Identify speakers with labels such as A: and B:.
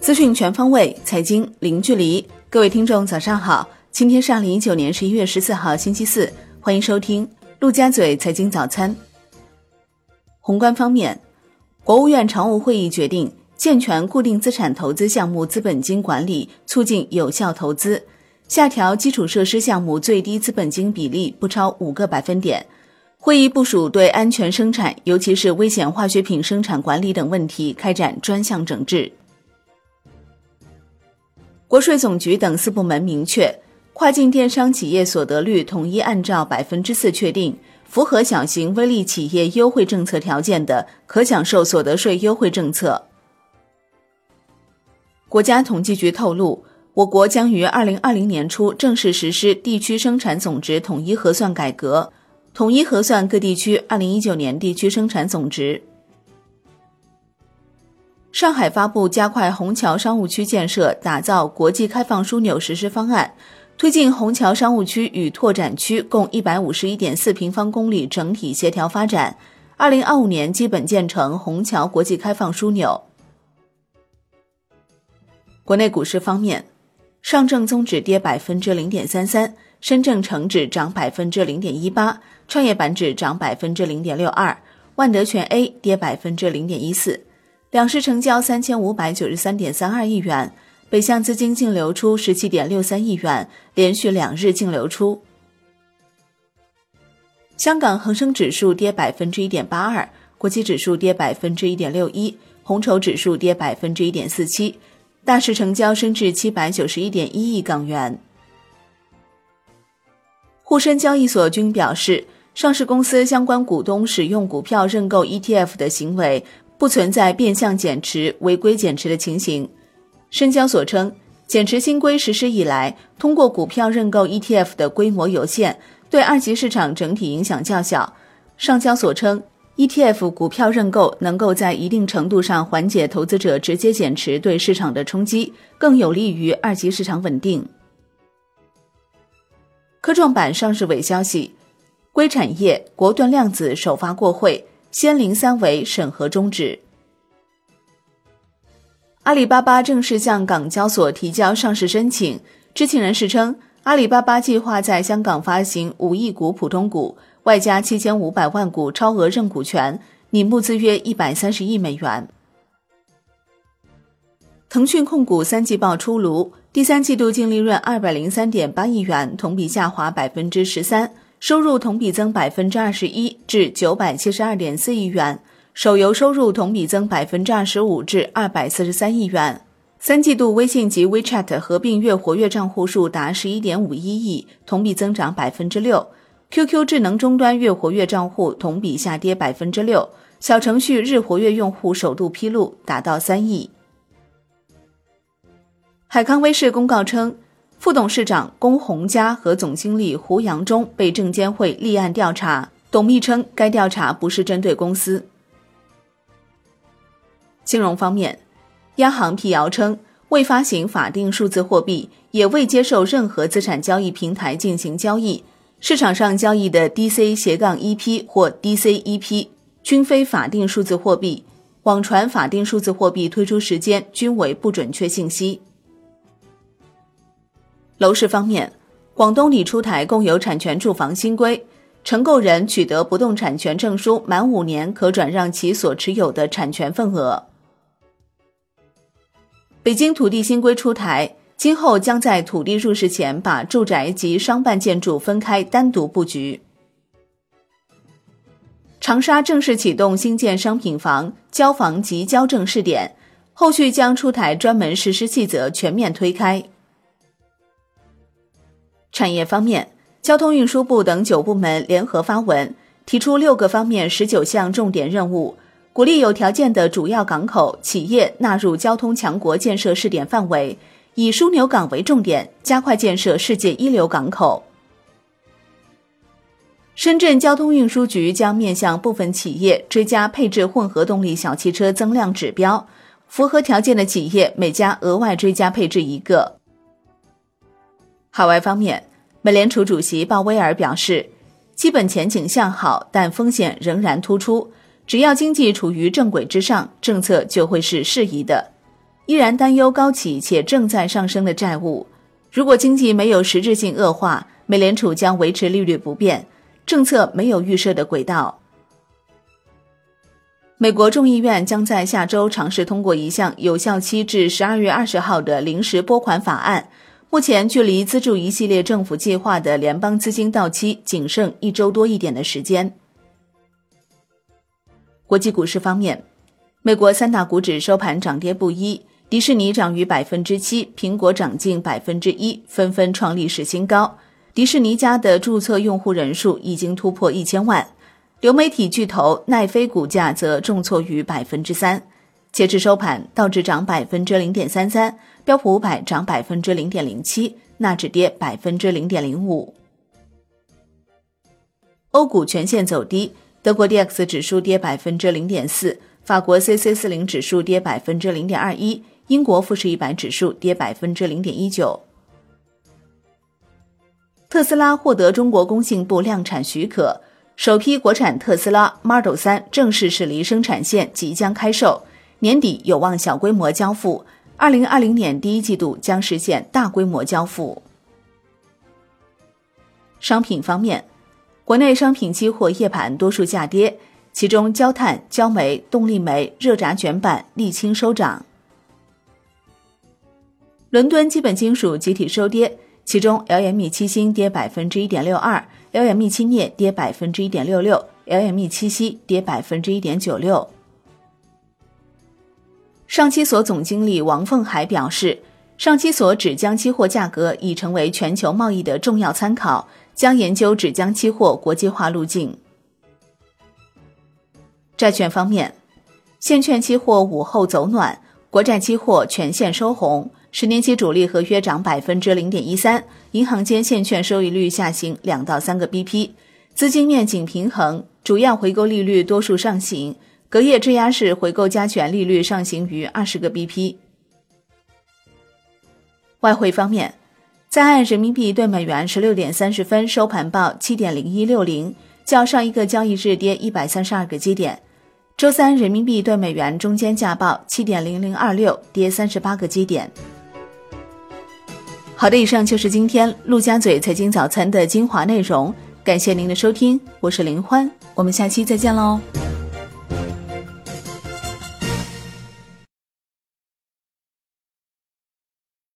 A: 资讯全方位，财经零距离。各位听众，早上好！今天是二零一九年十一月十四号，星期四，欢迎收听陆家嘴财经早餐。宏观方面，国务院常务会议决定健全固定资产投资项目资本金管理，促进有效投资，下调基础设施项目最低资本金比例不超五个百分点。会议部署对安全生产，尤其是危险化学品生产管理等问题开展专项整治。国税总局等四部门明确，跨境电商企业所得率统一按照百分之四确定。符合小型微利企业优惠政策条件的，可享受所得税优惠政策。国家统计局透露，我国将于二零二零年初正式实施地区生产总值统一核算改革，统一核算各地区二零一九年地区生产总值。上海发布加快虹桥商务区建设、打造国际开放枢纽实施方案。推进虹桥商务区与拓展区共一百五十一点四平方公里整体协调发展，二零二五年基本建成虹桥国际开放枢纽。国内股市方面，上证综指跌百分之零点三三，深证成指涨百分之零点一八，创业板指涨百分之零点六二，万德全 A 跌百分之零点一四，两市成交三千五百九十三点三二亿元。北向资金净流出十七点六三亿元，连续两日净流出。香港恒生指数跌百分之一点八二，国际指数跌百分之一点六一，红筹指数跌百分之一点四七，大市成交升至七百九十一点一亿港元。沪深交易所均表示，上市公司相关股东使用股票认购 ETF 的行为不存在变相减持、违规减持的情形。深交所称，减持新规实施以来，通过股票认购 ETF 的规模有限，对二级市场整体影响较小。上交所称，ETF 股票认购能够在一定程度上缓解投资者直接减持对市场的冲击，更有利于二级市场稳定。科创板上市尾消息，硅产业、国盾量子首发过会，仙灵三维审核终止。阿里巴巴正式向港交所提交上市申请。知情人士称，阿里巴巴计划在香港发行五亿股普通股，外加七千五百万股超额认股权，拟募资约一百三十亿美元。腾讯控股三季报出炉，第三季度净利润二百零三点八亿元，同比下滑百分之十三，收入同比增百分之二十一，至九百七十二点四亿元。手游收入同比增百分之二十五至二百四十三亿元。三季度微信及 WeChat 合并月活跃账户数达十一点五一亿，同比增长百分之六。QQ 智能终端月活跃账户同比下跌百分之六。小程序日活跃用户首度披露达到三亿。海康威视公告称，副董事长龚洪嘉和总经理胡杨忠被证监会立案调查。董秘称，该调查不是针对公司。金融方面，央行辟谣称，未发行法定数字货币，也未接受任何资产交易平台进行交易。市场上交易的 DC 斜杠 EP 或 DCEP 均非法定数字货币，网传法定数字货币推出时间均为不准确信息。楼市方面，广东拟出台共有产权住房新规。承购人取得不动产权证书满五年，可转让其所持有的产权份额。北京土地新规出台，今后将在土地入市前把住宅及商办建筑分开单独布局。长沙正式启动新建商品房交房及交证试点，后续将出台专门实施细则，全面推开。产业方面，交通运输部等九部门联合发文，提出六个方面十九项重点任务。鼓励有条件的主要港口企业纳入交通强国建设试点范围，以枢纽港为重点，加快建设世界一流港口。深圳交通运输局将面向部分企业追加配置混合动力小汽车增量指标，符合条件的企业每家额外追加配置一个。海外方面，美联储主席鲍威尔表示，基本前景向好，但风险仍然突出。只要经济处于正轨之上，政策就会是适宜的。依然担忧高企且正在上升的债务。如果经济没有实质性恶化，美联储将维持利率不变，政策没有预设的轨道。美国众议院将在下周尝试通过一项有效期至十二月二十号的临时拨款法案。目前距离资助一系列政府计划的联邦资金到期仅剩一周多一点的时间。国际股市方面，美国三大股指收盘涨跌不一。迪士尼涨逾百分之七，苹果涨近百分之一，纷纷创历史新高。迪士尼家的注册用户人数已经突破一千万。流媒体巨头奈飞股价则重挫逾百分之三。截至收盘，道指涨百分之零点三三，标普五百涨百分之零点零七，纳指跌百分之零点零五。欧股全线走低，德国 D X 指数跌百分之零点四，法国 C C 四零指数跌百分之零点二一。英国富时一百指数跌百分之零点一九。特斯拉获得中国工信部量产许可，首批国产特斯拉 Model 3正式驶离生产线，即将开售，年底有望小规模交付，二零二零年第一季度将实现大规模交付。商品方面，国内商品期货夜盘多数下跌，其中焦炭、焦煤、动力煤、热轧卷板、沥青收涨。伦敦基本金属集体收跌，其中 LME 七锌跌百分之一点六二，LME 七镍跌百分之一点六六，LME 七锡跌百分之一点九六。上期所总经理王凤海表示，上期所纸浆期货价格已成为全球贸易的重要参考，将研究纸浆期货国际化路径。债券方面，现券期货午后走暖，国债期货全线收红。十年期主力合约涨百分之零点一三，银行间现券收益率下行两到三个 BP，资金面紧平衡，主要回购利率多数上行，隔夜质押式回购加权利率上行于二十个 BP。外汇方面，在岸人民币对美元十六点三十分收盘报七点零一六零，较上一个交易日跌一百三十二个基点。周三人民币对美元中间价报七点零零二六，跌三十八个基点。好的，以上就是今天陆家嘴财经早餐的精华内容，感谢您的收听，我是林欢，我们下期再见喽。